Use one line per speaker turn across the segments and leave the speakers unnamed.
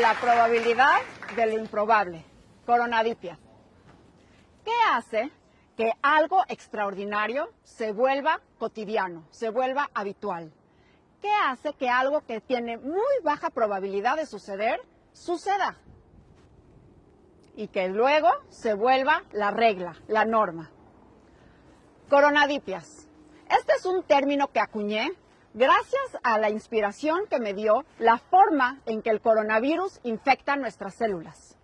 la probabilidad de lo improbable, coronadipia. ¿Qué hace que algo extraordinario se vuelva cotidiano, se vuelva habitual? ¿Qué hace que algo que tiene muy baja probabilidad de suceder, suceda? Y que luego se vuelva la regla, la norma. Coronadipias. Este es un término que acuñé gracias a la inspiración que me dio la forma en que el coronavirus infecta nuestras células.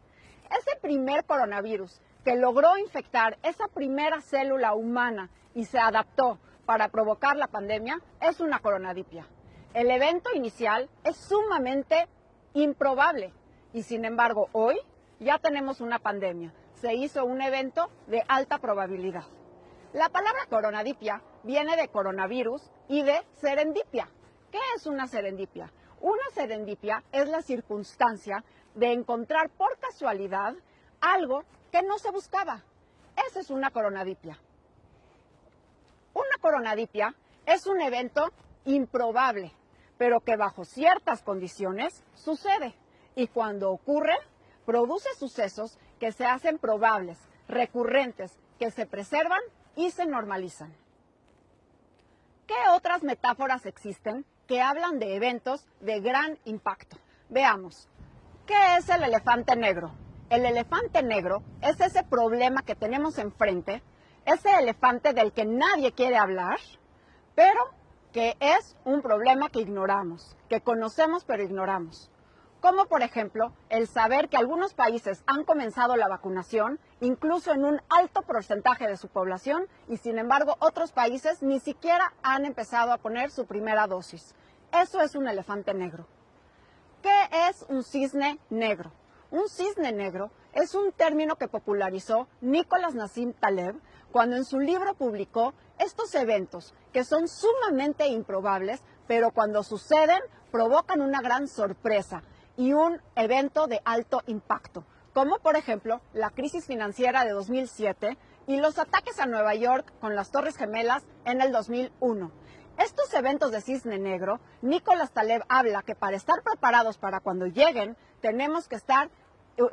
Ese primer coronavirus que logró infectar esa primera célula humana y se adaptó para provocar la pandemia es una coronadipia. El evento inicial es sumamente improbable y sin embargo hoy ya tenemos una pandemia. Se hizo un evento de alta probabilidad. La palabra coronadipia viene de coronavirus y de serendipia. ¿Qué es una serendipia? Una serendipia es la circunstancia de encontrar por casualidad algo que no se buscaba. Esa es una coronadipia. Una coronadipia es un evento improbable, pero que bajo ciertas condiciones sucede. Y cuando ocurre, produce sucesos que se hacen probables, recurrentes, que se preservan y se normalizan. ¿Qué otras metáforas existen que hablan de eventos de gran impacto? Veamos, ¿qué es el elefante negro? El elefante negro es ese problema que tenemos enfrente, ese elefante del que nadie quiere hablar, pero que es un problema que ignoramos, que conocemos pero ignoramos como por ejemplo el saber que algunos países han comenzado la vacunación, incluso en un alto porcentaje de su población, y sin embargo otros países ni siquiera han empezado a poner su primera dosis. Eso es un elefante negro. ¿Qué es un cisne negro? Un cisne negro es un término que popularizó Nicolás Nassim Taleb cuando en su libro publicó estos eventos que son sumamente improbables, pero cuando suceden provocan una gran sorpresa y un evento de alto impacto, como por ejemplo la crisis financiera de 2007 y los ataques a Nueva York con las Torres Gemelas en el 2001. Estos eventos de cisne negro, Nicolás Taleb habla que para estar preparados para cuando lleguen, tenemos que estar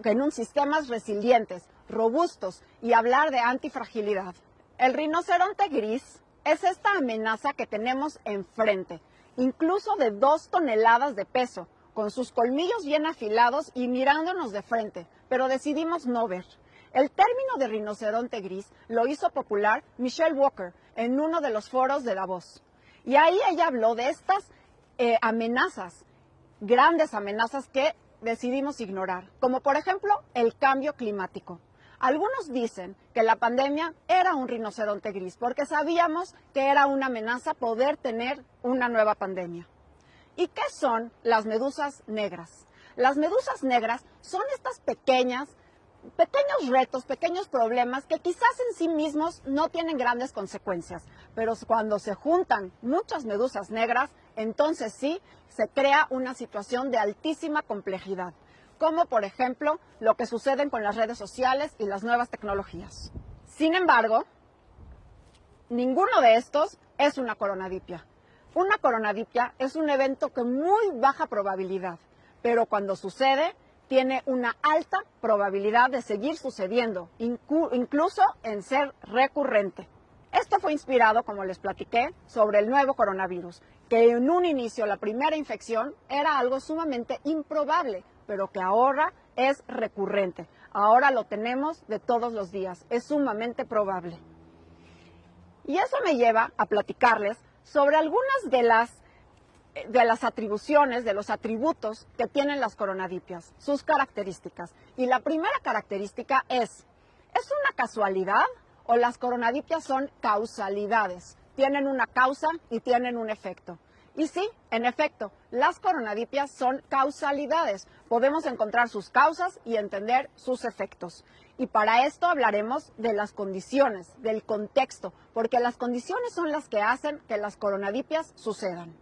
en un sistemas resilientes, robustos y hablar de antifragilidad. El rinoceronte gris es esta amenaza que tenemos enfrente, incluso de dos toneladas de peso, con sus colmillos bien afilados y mirándonos de frente, pero decidimos no ver. El término de rinoceronte gris lo hizo popular Michelle Walker en uno de los foros de Davos. Y ahí ella habló de estas eh, amenazas, grandes amenazas que decidimos ignorar, como por ejemplo el cambio climático. Algunos dicen que la pandemia era un rinoceronte gris porque sabíamos que era una amenaza poder tener una nueva pandemia. ¿Y qué son las medusas negras? Las medusas negras son estas pequeñas, pequeños retos, pequeños problemas que quizás en sí mismos no tienen grandes consecuencias, pero cuando se juntan muchas medusas negras, entonces sí se crea una situación de altísima complejidad, como por ejemplo lo que sucede con las redes sociales y las nuevas tecnologías. Sin embargo, ninguno de estos es una coronadipia. Una coronadipia es un evento con muy baja probabilidad, pero cuando sucede tiene una alta probabilidad de seguir sucediendo, incluso en ser recurrente. Esto fue inspirado, como les platiqué, sobre el nuevo coronavirus, que en un inicio la primera infección era algo sumamente improbable, pero que ahora es recurrente. Ahora lo tenemos de todos los días, es sumamente probable. Y eso me lleva a platicarles sobre algunas de las, de las atribuciones, de los atributos que tienen las coronadipias, sus características. Y la primera característica es, ¿es una casualidad o las coronadipias son causalidades? Tienen una causa y tienen un efecto. Y sí, en efecto, las coronadipias son causalidades. Podemos encontrar sus causas y entender sus efectos. Y para esto hablaremos de las condiciones, del contexto, porque las condiciones son las que hacen que las coronadipias sucedan.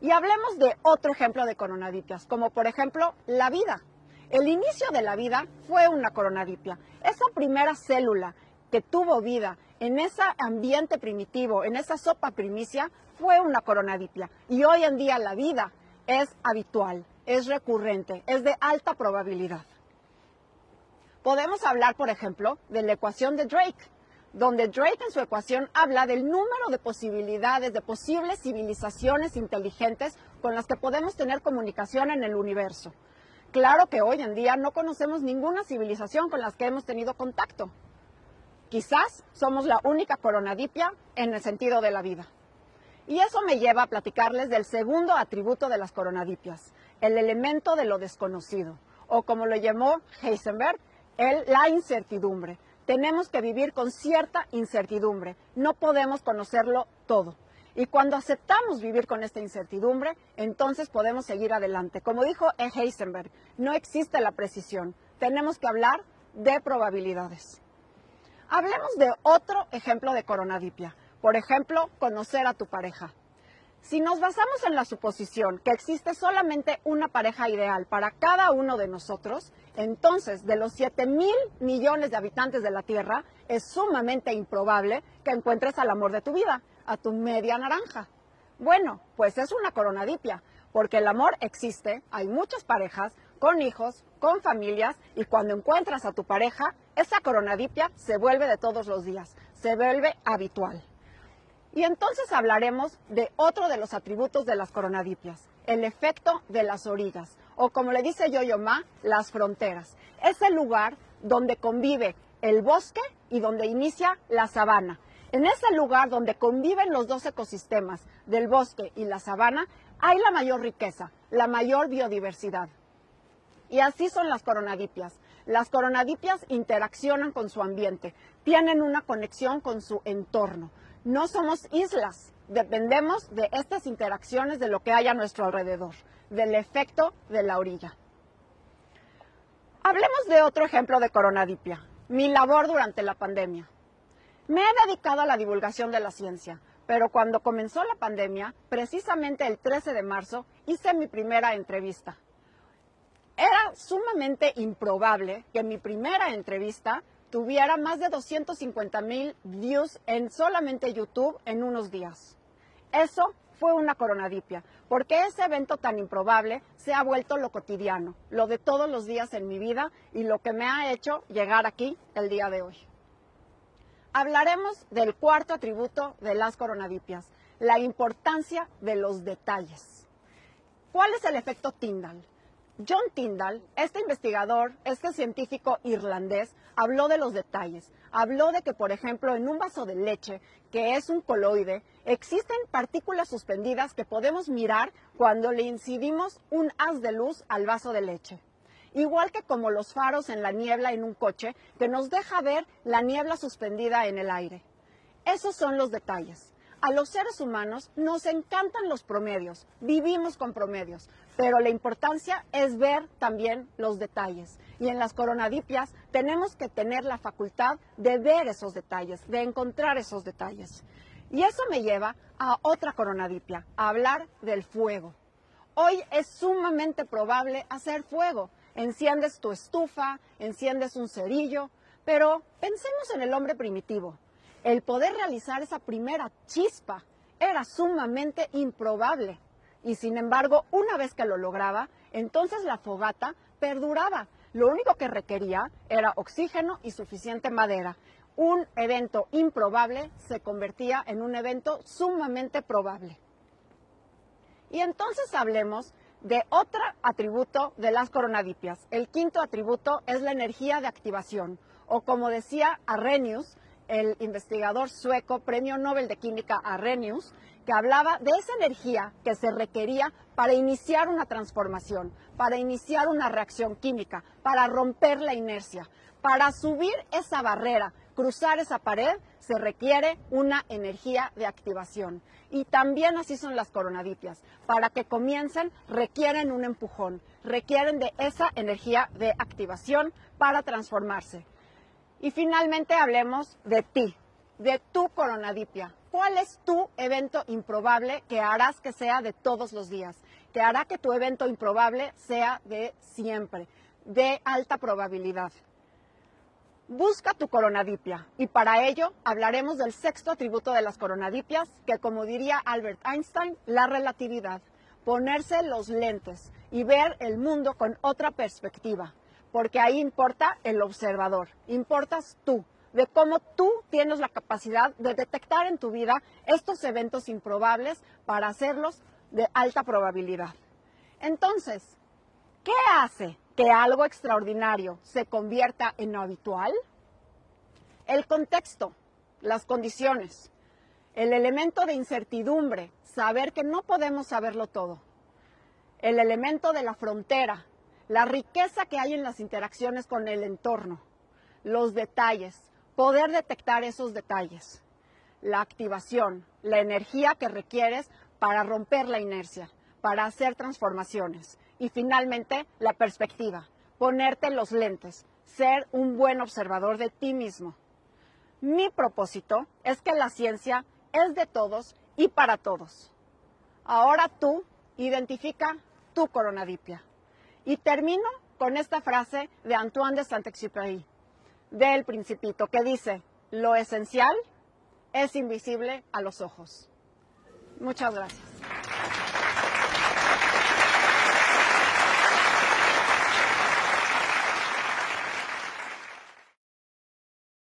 Y hablemos de otro ejemplo de coronadipias, como por ejemplo la vida. El inicio de la vida fue una coronadipia. Esa primera célula que tuvo vida en ese ambiente primitivo, en esa sopa primicia, fue una coronadipia. Y hoy en día la vida es habitual, es recurrente, es de alta probabilidad. Podemos hablar, por ejemplo, de la ecuación de Drake, donde Drake en su ecuación habla del número de posibilidades de posibles civilizaciones inteligentes con las que podemos tener comunicación en el universo. Claro que hoy en día no conocemos ninguna civilización con las que hemos tenido contacto. Quizás somos la única coronadipia en el sentido de la vida. Y eso me lleva a platicarles del segundo atributo de las coronadipias, el elemento de lo desconocido, o como lo llamó Heisenberg, el, la incertidumbre. Tenemos que vivir con cierta incertidumbre, no podemos conocerlo todo. Y cuando aceptamos vivir con esta incertidumbre, entonces podemos seguir adelante. Como dijo. Heisenberg, no existe la precisión, tenemos que hablar de probabilidades. Hablemos de otro ejemplo de coronadipia. Por ejemplo, conocer a tu pareja. Si nos basamos en la suposición que existe solamente una pareja ideal para cada uno de nosotros, entonces de los 7 mil millones de habitantes de la Tierra, es sumamente improbable que encuentres al amor de tu vida, a tu media naranja. Bueno, pues es una coronadipia, porque el amor existe, hay muchas parejas, con hijos, con familias, y cuando encuentras a tu pareja, esa coronadipia se vuelve de todos los días, se vuelve habitual. Y entonces hablaremos de otro de los atributos de las coronadipias, el efecto de las orillas, o como le dice Yo-Yo Ma, las fronteras. Es el lugar donde convive el bosque y donde inicia la sabana. En ese lugar donde conviven los dos ecosistemas del bosque y la sabana, hay la mayor riqueza, la mayor biodiversidad. Y así son las coronadipias. Las coronadipias interaccionan con su ambiente, tienen una conexión con su entorno. No somos islas, dependemos de estas interacciones de lo que hay a nuestro alrededor, del efecto de la orilla. Hablemos de otro ejemplo de coronadipia, mi labor durante la pandemia. Me he dedicado a la divulgación de la ciencia, pero cuando comenzó la pandemia, precisamente el 13 de marzo, hice mi primera entrevista. Era sumamente improbable que mi primera entrevista tuviera más de 250 mil views en solamente YouTube en unos días. Eso fue una coronadipia, porque ese evento tan improbable se ha vuelto lo cotidiano, lo de todos los días en mi vida y lo que me ha hecho llegar aquí el día de hoy. Hablaremos del cuarto atributo de las coronadipias, la importancia de los detalles. ¿Cuál es el efecto Tyndall? John Tyndall, este investigador, este científico irlandés, habló de los detalles. Habló de que, por ejemplo, en un vaso de leche, que es un coloide, existen partículas suspendidas que podemos mirar cuando le incidimos un haz de luz al vaso de leche. Igual que como los faros en la niebla en un coche, que nos deja ver la niebla suspendida en el aire. Esos son los detalles a los seres humanos nos encantan los promedios, vivimos con promedios, pero la importancia es ver también los detalles. Y en las coronadipias tenemos que tener la facultad de ver esos detalles, de encontrar esos detalles. Y eso me lleva a otra coronadipia, a hablar del fuego. Hoy es sumamente probable hacer fuego. Enciendes tu estufa, enciendes un cerillo, pero pensemos en el hombre primitivo el poder realizar esa primera chispa era sumamente improbable. Y sin embargo, una vez que lo lograba, entonces la fogata perduraba. Lo único que requería era oxígeno y suficiente madera. Un evento improbable se convertía en un evento sumamente probable. Y entonces hablemos de otro atributo de las coronadipias. El quinto atributo es la energía de activación, o como decía Arrhenius, el investigador sueco, premio Nobel de Química Arrhenius, que hablaba de esa energía que se requería para iniciar una transformación, para iniciar una reacción química, para romper la inercia. Para subir esa barrera, cruzar esa pared, se requiere una energía de activación. Y también así son las coronadipias. Para que comiencen, requieren un empujón, requieren de esa energía de activación para transformarse. Y finalmente hablemos de ti, de tu coronadipia. ¿Cuál es tu evento improbable que harás que sea de todos los días? Que hará que tu evento improbable sea de siempre, de alta probabilidad. Busca tu coronadipia y para ello hablaremos del sexto atributo de las coronadipias, que como diría Albert Einstein, la relatividad. Ponerse los lentes y ver el mundo con otra perspectiva, porque ahí importa el observador, importas tú, de cómo tú tienes la capacidad de detectar en tu vida estos eventos improbables para hacerlos de alta probabilidad. Entonces, ¿qué hace que algo extraordinario se convierta en habitual? El contexto, las condiciones, el elemento de incertidumbre, saber que no podemos saberlo todo, el elemento de la frontera, la riqueza que hay en las interacciones con el entorno, los detalles, poder detectar esos detalles, la activación, la energía que requieres para romper la inercia, para hacer transformaciones y finalmente la perspectiva, ponerte los lentes, ser un buen observador de ti mismo. Mi propósito es que la ciencia es de todos y para todos. Ahora tú identifica tu coronadipia. Y termino con esta frase de Antoine de Saint-Exupéry, del Principito, que dice, lo esencial es invisible a los ojos. Muchas gracias.